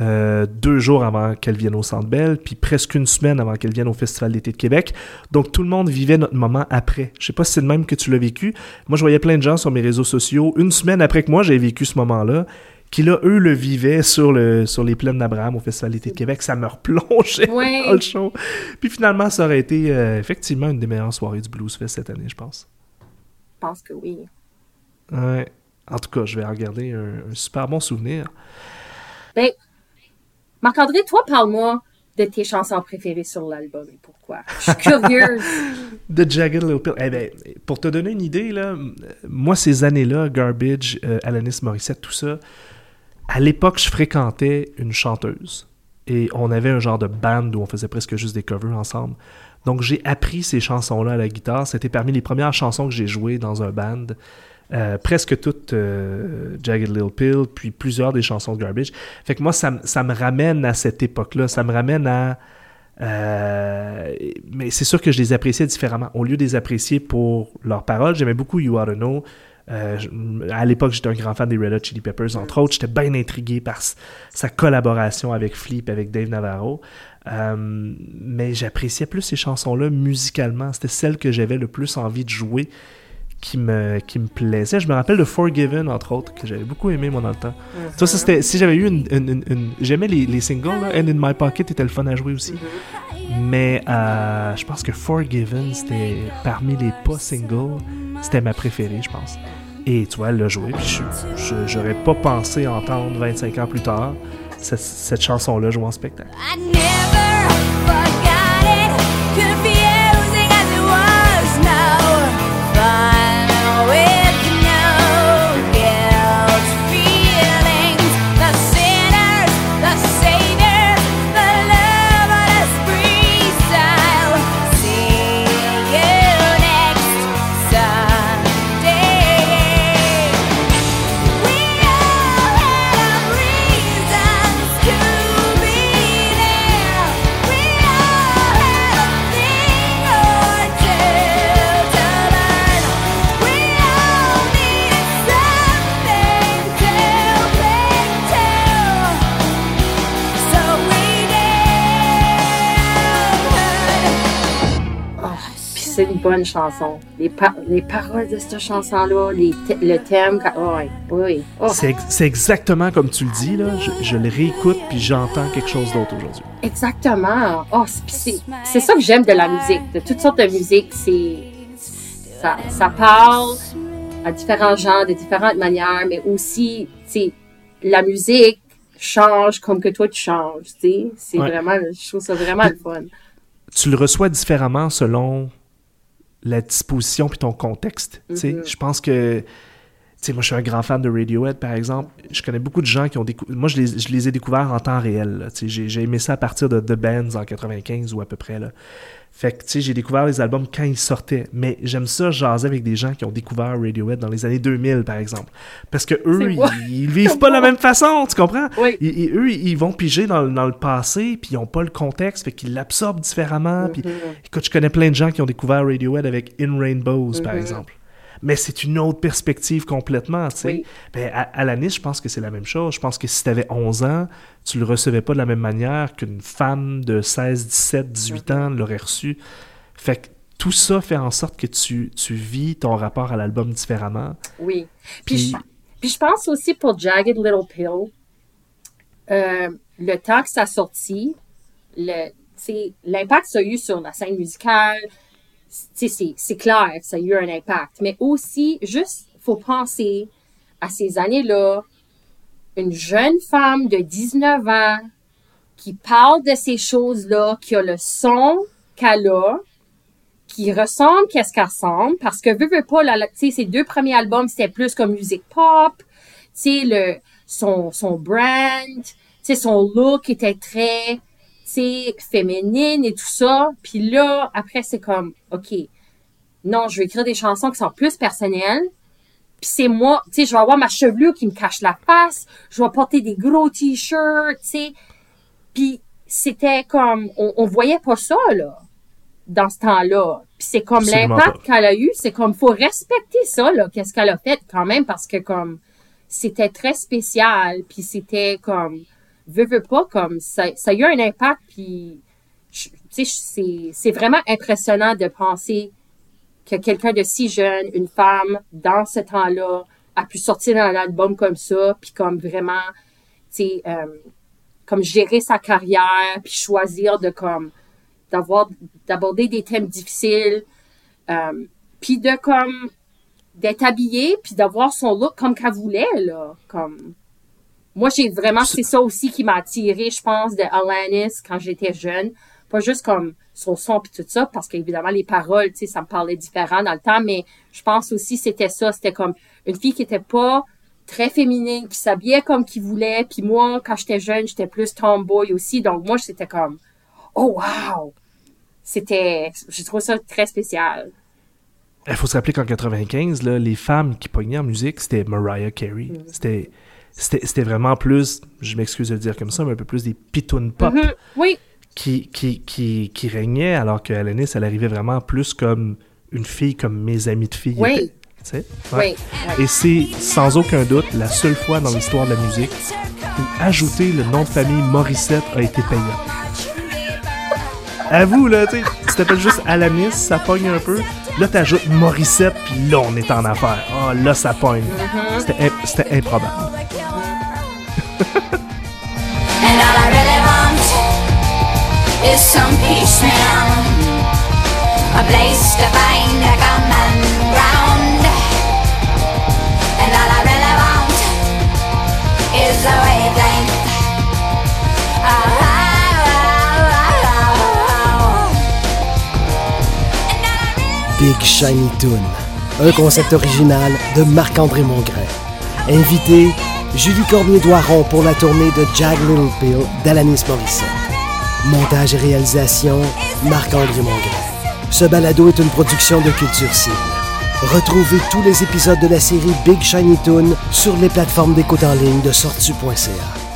euh, deux jours avant qu'elle vienne au Centre Bell, puis presque une semaine avant qu'elle vienne au Festival d'été de Québec. Donc, tout le monde vivait notre moment après. Je sais pas si c'est le même que tu l'as vécu. Moi, je voyais plein de gens sur mes réseaux sociaux, une semaine après que moi, j'ai vécu ce moment-là, qui là, eux, le vivaient sur, le, sur les plaines d'Abraham au Festival d'été de Québec. Ça me replongeait dans le show. Puis finalement, ça aurait été euh, effectivement une des meilleures soirées du Blues Fest cette année, je pense. Je pense que oui. Ouais. En tout cas, je vais regarder un, un super bon souvenir. Ben, Marc-André, toi, parle-moi de tes chansons préférées sur l'album et pourquoi. Je suis curieuse. The Jagged Little Pill. Eh ben, pour te donner une idée, là, moi, ces années-là, Garbage, euh, Alanis Morissette, tout ça, à l'époque, je fréquentais une chanteuse. Et on avait un genre de band où on faisait presque juste des covers ensemble. Donc, j'ai appris ces chansons-là à la guitare. C'était parmi les premières chansons que j'ai jouées dans un band. Euh, presque toutes euh, Jagged Little Pill, puis plusieurs des chansons de Garbage. Fait que moi, ça, me- ça me ramène à cette époque-là. Ça me ramène à... euh, mais c'est sûr que je les appréciais différemment. Au lieu de les apprécier pour leurs paroles, j'aimais beaucoup You Oughta Know. Euh, à l'époque, j'étais un grand fan des Red Hot Chili Peppers, entre autres. J'étais bien intrigué par sa collaboration avec Flip, avec Dave Navarro. Euh, mais j'appréciais plus ces chansons-là musicalement. C'était celles que j'avais le plus envie de jouer qui me, qui me plaisait. Je me rappelle de Forgiven, entre autres, que j'avais beaucoup aimé, moi, dans le temps. Ça, ça, c'était, si j'avais eu une... une- une- une- J'aimais les, les singles, là. And In My Pocket était le fun à jouer aussi. Mais euh, je pense que Forgiven, c'était parmi les pas singles, c'était ma préférée, je pense. Et tu vois, elle l'a joué, puis je- j'aurais pas pensé entendre 25 ans plus tard cette, cette chanson-là jouer en spectacle. Bonne chanson. Les, pa- les paroles de cette chanson-là, le thème, oh, oui, oui. Oh, C'est ex- c'est exactement comme tu le dis, là. Je, je le réécoute, puis j'entends quelque chose d'autre aujourd'hui. exactement. Oh, c'est- ça que j'aime de la musique, de toutes sortes de musique. Ça, ça parle à différents gens, de différentes manières, mais aussi, tu la musique change comme que toi tu changes, tu sais. C'est Ouais. vraiment, je trouve ça vraiment le fun. tu le reçois différemment selon la disposition puis ton contexte. tu sais. Mhm. Je pense que, sais, moi je suis un grand fan de Radiohead par exemple. Je connais beaucoup de gens qui ont découvert. Moi je les, je les ai découverts en temps réel. J'ai j'ai aimé ça à partir de The Bands en 95 ou à peu près. Là. Fait que tu sais, j'ai découvert les albums quand ils sortaient. Mais j'aime ça jaser avec des gens qui ont découvert Radiohead dans les années 2000 par exemple. Parce que eux, ils, ils vivent pas de la même façon, tu comprends? Oui. Ils- ils- eux, ils vont piger dans, le- dans le passé, puis ils n'ont pas le contexte, fait qu'ils l'absorbent différemment. Puis, écoute, je connais plein de gens qui ont découvert Radiohead avec In Rainbows, par Mhm. exemple. Mais c'est une autre perspective complètement, tu sais. Oui. Ben, à, à Alanis, je pense que c'est la même chose. Je pense que si tu avais 11 ans, tu le recevais pas de la même manière qu'une femme de 16, 17, 18 ans l'aurait reçu. Fait que tout ça fait en sorte que tu, tu vis ton rapport à l'album différemment. Oui. Puis, Puis- je, puis je pense aussi pour Jagged Little Pill, euh, le temps que ça a sorti, le, tu sais, l'impact que ça a eu sur la scène musicale, c'est clair ça a eu un impact. Mais aussi, juste, faut penser à ces années-là, une jeune femme de 19 ans qui parle de ces choses-là, qui a le son qu'elle a, qui ressemble qu'est-ce qu'elle ressemble parce que veux, veux pas tu ses deux premiers albums c'était plus comme musique pop tu sais son son brand tu sais son look était très féminine et tout ça. Puis là après c'est comme ok non je vais écrire des chansons qui sont plus personnelles. Puis c'est moi, tu sais, je vais avoir ma chevelure qui me cache la face, je vais porter des gros t-shirts, tu sais. Puis c'était comme, on, on voyait pas ça, là, dans ce temps-là. Puis c'est comme l'impact qu'elle a eu, c'est comme, faut respecter ça, là, qu'est-ce qu'elle a fait quand même, parce que comme, c'était très spécial, puis c'était comme, veux, pas, comme, ça, ça a eu un impact, puis, tu sais, c'est, c'est vraiment impressionnant de penser que quelqu'un de si jeune, une femme, dans ce temps-là, a pu sortir un album comme ça, puis comme vraiment, tu sais, euh, comme gérer sa carrière, puis choisir de comme, d'avoir, d'aborder des thèmes difficiles, euh, puis de comme, d'être habillée, puis d'avoir son look comme qu'elle voulait, là, comme... Moi, j'ai vraiment, c'est ça aussi qui m'a attiré, je pense, de Alanis quand j'étais jeune. Pas juste comme son son puis tout ça, parce qu'évidemment, les paroles, tu sais, ça me parlait différent dans le temps, mais je pense aussi c'était ça, c'était comme une fille qui était pas très féminine, qui s'habillait comme qu'il voulait, puis moi, quand j'étais jeune, j'étais plus tomboy aussi, donc moi, c'était comme, oh wow! C'était, j'ai trouvé ça très spécial. Il faut se rappeler qu'en 95, là, les femmes qui pognaient en musique, c'était Mariah Carey. Mm. C'était, c'était vraiment plus, je m'excuse de le dire comme ça, mais un peu plus des pitounes pop Mhm. Oui, qui, qui, qui, qui régnaient, alors que Alanis, elle arrivait vraiment plus comme une fille comme mes amis de filles. Oui. étaient. Ouais. oui. Et c'est sans aucun doute la seule fois dans l'histoire de la musique où ajouter le nom de famille Morissette a été payant. Avoue, là, tu tu t'appelles juste Alanis, ça pogne un peu. Là, t'ajoutes Morissette, puis là, on est en affaire. Ah, là, ça pogne. C'était im- C'était improbable. Big Shiny Toon, un concept original de Marc-André Mongrain. Invité, Julie Cormier-Doiron pour la tournée de Jag Little Pill d'Alanis Morissette. Montage et réalisation, Marc-André Mongrain. Ce balado est une production de Culture Cible. Retrouvez tous les épisodes de la série Big Shiny Toon sur les plateformes d'écoute en ligne de sortu.ca.